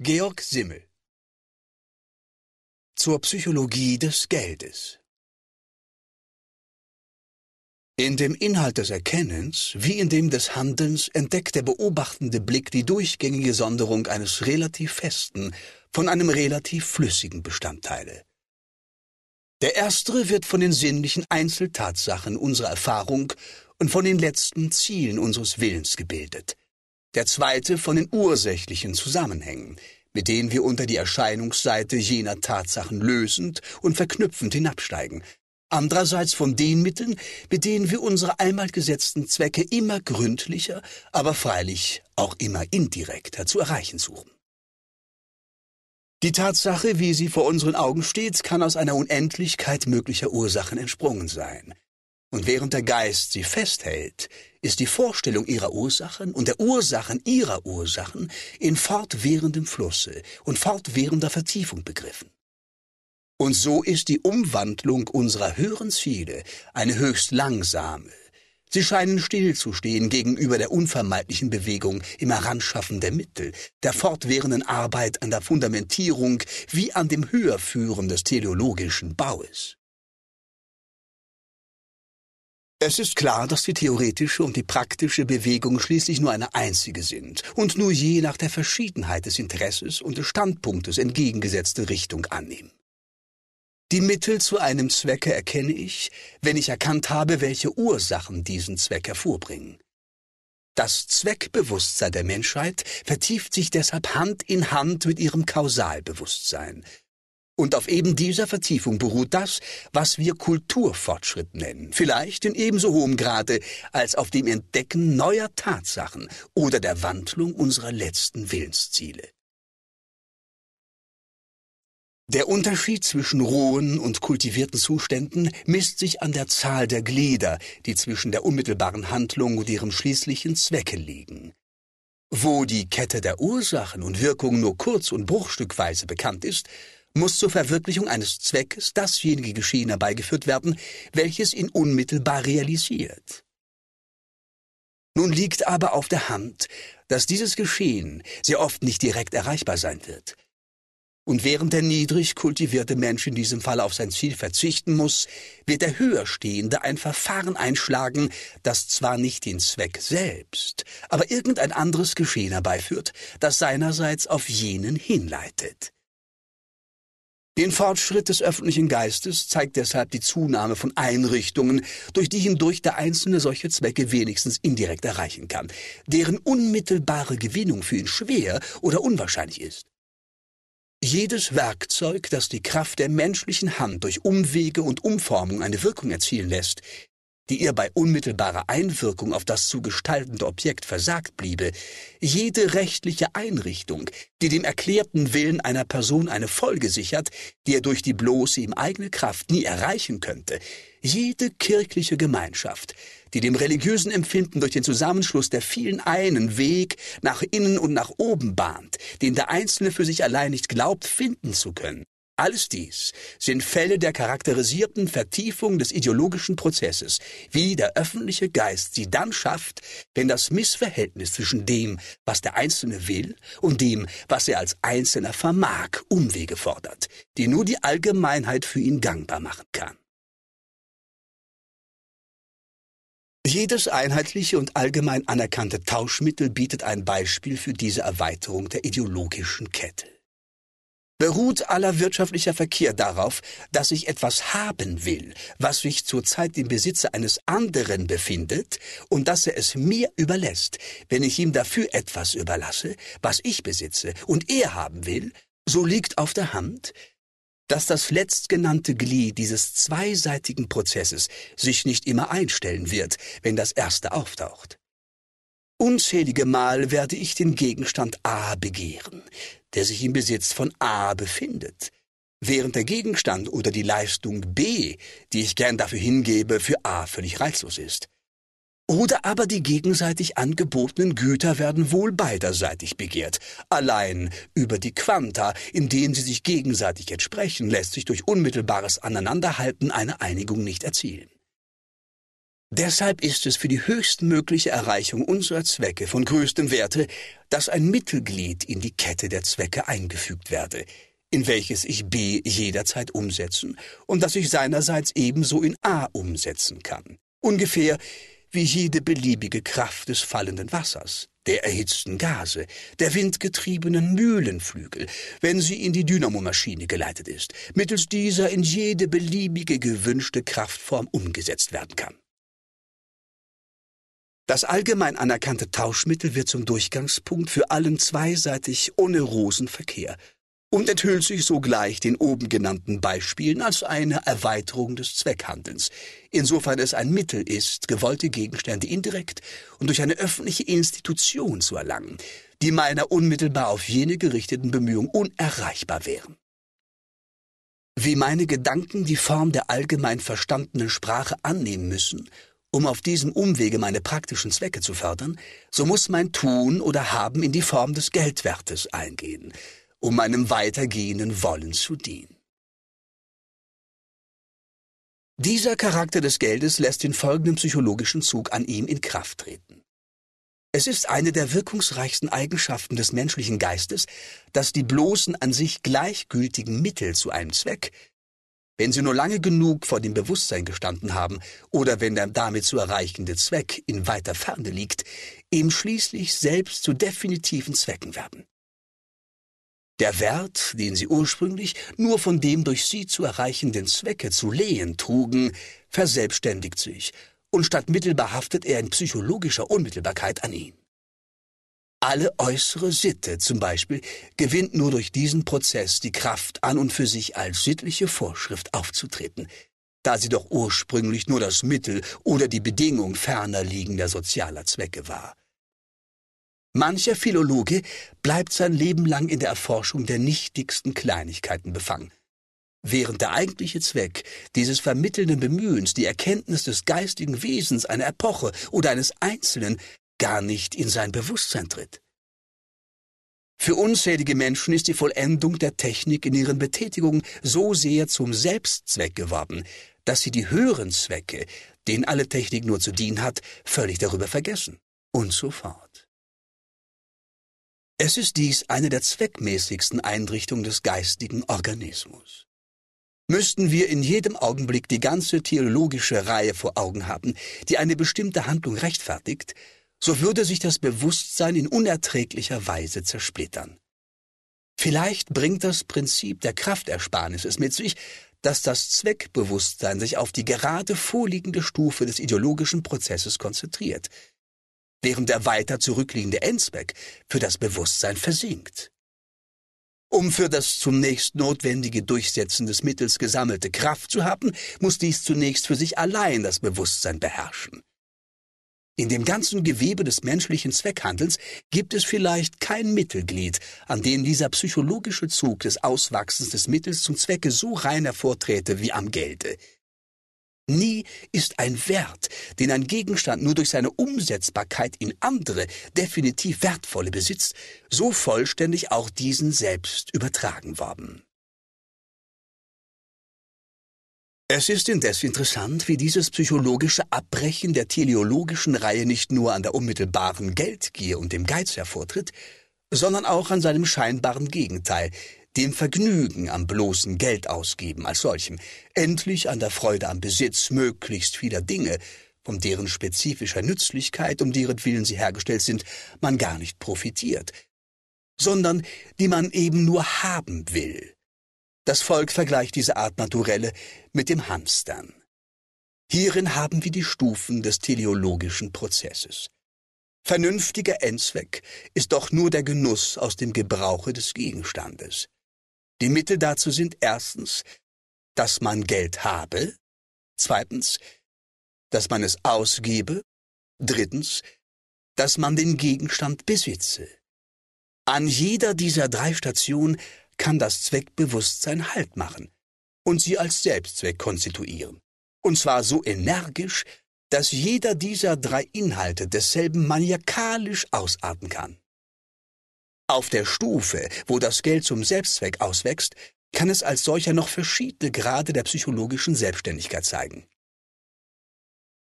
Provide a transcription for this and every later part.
Georg Simmel. Zur Psychologie des Geldes. In dem Inhalt des Erkennens wie in dem des Handelns entdeckt der beobachtende Blick die durchgängige Sonderung eines relativ festen von einem relativ flüssigen Bestandteile. Der erstere wird von den sinnlichen Einzeltatsachen unserer Erfahrung und von den letzten Zielen unseres Willens gebildet – der zweite von den ursächlichen Zusammenhängen, mit denen wir unter die Erscheinungsseite jener Tatsachen lösend und verknüpfend hinabsteigen, andererseits von den Mitteln, mit denen wir unsere einmal gesetzten Zwecke immer gründlicher, aber freilich auch immer indirekter zu erreichen suchen. Die Tatsache, wie sie vor unseren Augen steht, kann aus einer Unendlichkeit möglicher Ursachen entsprungen sein. Und während der Geist sie festhält, ist die Vorstellung ihrer Ursachen und der Ursachen ihrer Ursachen in fortwährendem Flusse und fortwährender Vertiefung begriffen. Und so ist die Umwandlung unserer höheren Ziele eine höchst langsame. Sie scheinen stillzustehen gegenüber der unvermeidlichen Bewegung im Heranschaffen der Mittel, der fortwährenden Arbeit an der Fundamentierung wie an dem Höherführen des teleologischen Baues. Es ist klar, dass die theoretische und die praktische Bewegung schließlich nur eine einzige sind und nur je nach der Verschiedenheit des Interesses und des Standpunktes entgegengesetzte Richtung annehmen. Die Mittel zu einem Zwecke erkenne ich, wenn ich erkannt habe, welche Ursachen diesen Zweck hervorbringen. Das Zweckbewusstsein der Menschheit vertieft sich deshalb Hand in Hand mit ihrem Kausalbewusstsein, und auf eben dieser Vertiefung beruht das, was wir Kulturfortschritt nennen, vielleicht in ebenso hohem Grade als auf dem Entdecken neuer Tatsachen oder der Wandlung unserer letzten Willensziele. Der Unterschied zwischen rohen und kultivierten Zuständen misst sich an der Zahl der Glieder, die zwischen der unmittelbaren Handlung und ihrem schließlichen Zwecke liegen. Wo die Kette der Ursachen und Wirkungen nur kurz und bruchstückweise bekannt ist, muss zur Verwirklichung eines Zweckes dasjenige Geschehen herbeigeführt werden, welches ihn unmittelbar realisiert. Nun liegt aber auf der Hand, dass dieses Geschehen sehr oft nicht direkt erreichbar sein wird. Und während der niedrig kultivierte Mensch in diesem Fall auf sein Ziel verzichten muss, wird der Höherstehende ein Verfahren einschlagen, das zwar nicht den Zweck selbst, aber irgendein anderes Geschehen herbeiführt, das seinerseits auf jenen hinleitet. Den Fortschritt des öffentlichen Geistes zeigt deshalb die Zunahme von Einrichtungen, durch die hindurch der Einzelne solche Zwecke wenigstens indirekt erreichen kann, deren unmittelbare Gewinnung für ihn schwer oder unwahrscheinlich ist. Jedes Werkzeug, das die Kraft der menschlichen Hand durch Umwege und Umformung eine Wirkung erzielen lässt, die ihr bei unmittelbarer Einwirkung auf das zu gestaltende Objekt versagt bliebe, jede rechtliche Einrichtung, die dem erklärten Willen einer Person eine Folge sichert, die er durch die bloße ihm eigene Kraft nie erreichen könnte, jede kirchliche Gemeinschaft, die dem religiösen Empfinden durch den Zusammenschluss der vielen einen Weg nach innen und nach oben bahnt, den der Einzelne für sich allein nicht glaubt finden zu können, alles dies sind Fälle der charakterisierten Vertiefung des ideologischen Prozesses, wie der öffentliche Geist sie dann schafft, wenn das Missverhältnis zwischen dem, was der Einzelne will, und dem, was er als Einzelner vermag, Umwege fordert, die nur die Allgemeinheit für ihn gangbar machen kann. Jedes einheitliche und allgemein anerkannte Tauschmittel bietet ein Beispiel für diese Erweiterung der ideologischen Kette beruht aller wirtschaftlicher Verkehr darauf, dass ich etwas haben will, was sich zurzeit im Besitze eines anderen befindet und dass er es mir überlässt. Wenn ich ihm dafür etwas überlasse, was ich besitze und er haben will, so liegt auf der Hand, dass das letztgenannte Glied dieses zweiseitigen Prozesses sich nicht immer einstellen wird, wenn das erste auftaucht. Unzählige Mal werde ich den Gegenstand A begehren, der sich im Besitz von A befindet, während der Gegenstand oder die Leistung B, die ich gern dafür hingebe, für A völlig reizlos ist. Oder aber die gegenseitig angebotenen Güter werden wohl beiderseitig begehrt. Allein über die Quanta, in denen sie sich gegenseitig entsprechen, lässt sich durch unmittelbares Aneinanderhalten eine Einigung nicht erzielen. Deshalb ist es für die höchstmögliche Erreichung unserer Zwecke von größtem Werte, dass ein Mittelglied in die Kette der Zwecke eingefügt werde, in welches ich B jederzeit umsetzen und das ich seinerseits ebenso in A umsetzen kann. Ungefähr wie jede beliebige Kraft des fallenden Wassers, der erhitzten Gase, der windgetriebenen Mühlenflügel, wenn sie in die Dynamomaschine geleitet ist, mittels dieser in jede beliebige gewünschte Kraftform umgesetzt werden kann. Das allgemein anerkannte Tauschmittel wird zum Durchgangspunkt für allen zweiseitig onerosen Verkehr und enthüllt sich sogleich den oben genannten Beispielen als eine Erweiterung des Zweckhandelns, insofern es ein Mittel ist, gewollte Gegenstände indirekt und durch eine öffentliche Institution zu erlangen, die meiner unmittelbar auf jene gerichteten Bemühungen unerreichbar wären. Wie meine Gedanken die Form der allgemein verstandenen Sprache annehmen müssen, um auf diesem Umwege meine praktischen Zwecke zu fördern, so muss mein Tun oder Haben in die Form des Geldwertes eingehen, um meinem weitergehenden Wollen zu dienen. Dieser Charakter des Geldes lässt den folgenden psychologischen Zug an ihm in Kraft treten. Es ist eine der wirkungsreichsten Eigenschaften des menschlichen Geistes, dass die bloßen an sich gleichgültigen Mittel zu einem Zweck, wenn sie nur lange genug vor dem Bewusstsein gestanden haben oder wenn der damit zu erreichende Zweck in weiter Ferne liegt, ihm schließlich selbst zu definitiven Zwecken werden. Der Wert, den sie ursprünglich nur von dem durch sie zu erreichenden Zwecke zu lehen trugen, verselbstständigt sich, und statt mittelbar haftet er in psychologischer Unmittelbarkeit an ihn. Alle äußere Sitte zum Beispiel gewinnt nur durch diesen Prozess die Kraft, an und für sich als sittliche Vorschrift aufzutreten, da sie doch ursprünglich nur das Mittel oder die Bedingung ferner liegender sozialer Zwecke war. Mancher Philologe bleibt sein Leben lang in der Erforschung der nichtigsten Kleinigkeiten befangen, während der eigentliche Zweck dieses vermittelnden Bemühens, die Erkenntnis des geistigen Wesens einer Epoche oder eines Einzelnen, gar nicht in sein Bewusstsein tritt. Für unzählige Menschen ist die Vollendung der Technik in ihren Betätigungen so sehr zum Selbstzweck geworden, dass sie die höheren Zwecke, denen alle Technik nur zu dienen hat, völlig darüber vergessen. Und so fort. Es ist dies eine der zweckmäßigsten Einrichtungen des geistigen Organismus. Müssten wir in jedem Augenblick die ganze theologische Reihe vor Augen haben, die eine bestimmte Handlung rechtfertigt, so würde sich das Bewusstsein in unerträglicher Weise zersplittern. Vielleicht bringt das Prinzip der Kraftersparnis es mit sich, dass das Zweckbewusstsein sich auf die gerade vorliegende Stufe des ideologischen Prozesses konzentriert, während der weiter zurückliegende Endzweck für das Bewusstsein versinkt. Um für das zunächst notwendige Durchsetzen des Mittels gesammelte Kraft zu haben, muss dies zunächst für sich allein das Bewusstsein beherrschen. In dem ganzen Gewebe des menschlichen Zweckhandelns gibt es vielleicht kein Mittelglied, an dem dieser psychologische Zug des Auswachsens des Mittels zum Zwecke so rein hervorträte wie am Gelde, Nie ist ein Wert, den ein Gegenstand nur durch seine Umsetzbarkeit in andere, definitiv wertvolle besitzt, so vollständig auch diesen selbst übertragen worden. Es ist indes interessant, wie dieses psychologische Abbrechen der teleologischen Reihe nicht nur an der unmittelbaren Geldgier und dem Geiz hervortritt, sondern auch an seinem scheinbaren Gegenteil, dem Vergnügen am bloßen Geldausgeben als solchem, endlich an der Freude am Besitz möglichst vieler Dinge, von deren spezifischer Nützlichkeit, um deren Willen sie hergestellt sind, man gar nicht profitiert, sondern die man eben nur haben will. Das Volk vergleicht diese Art Naturelle mit dem Hamstern. Hierin haben wir die Stufen des teleologischen Prozesses. Vernünftiger Endzweck ist doch nur der Genuss aus dem Gebrauche des Gegenstandes. Die Mittel dazu sind erstens, dass man Geld habe, zweitens, dass man es ausgebe, drittens, dass man den Gegenstand besitze. An jeder dieser drei Stationen kann das Zweckbewusstsein Halt machen und sie als Selbstzweck konstituieren. Und zwar so energisch, dass jeder dieser drei Inhalte desselben maniakalisch ausarten kann. Auf der Stufe, wo das Geld zum Selbstzweck auswächst, kann es als solcher noch verschiedene Grade der psychologischen Selbstständigkeit zeigen.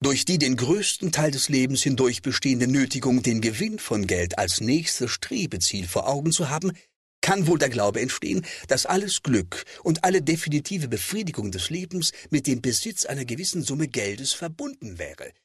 Durch die den größten Teil des Lebens hindurch bestehende Nötigung, den Gewinn von Geld als nächstes Strebeziel vor Augen zu haben, kann wohl der Glaube entstehen, dass alles Glück und alle definitive Befriedigung des Lebens mit dem Besitz einer gewissen Summe Geldes verbunden wäre –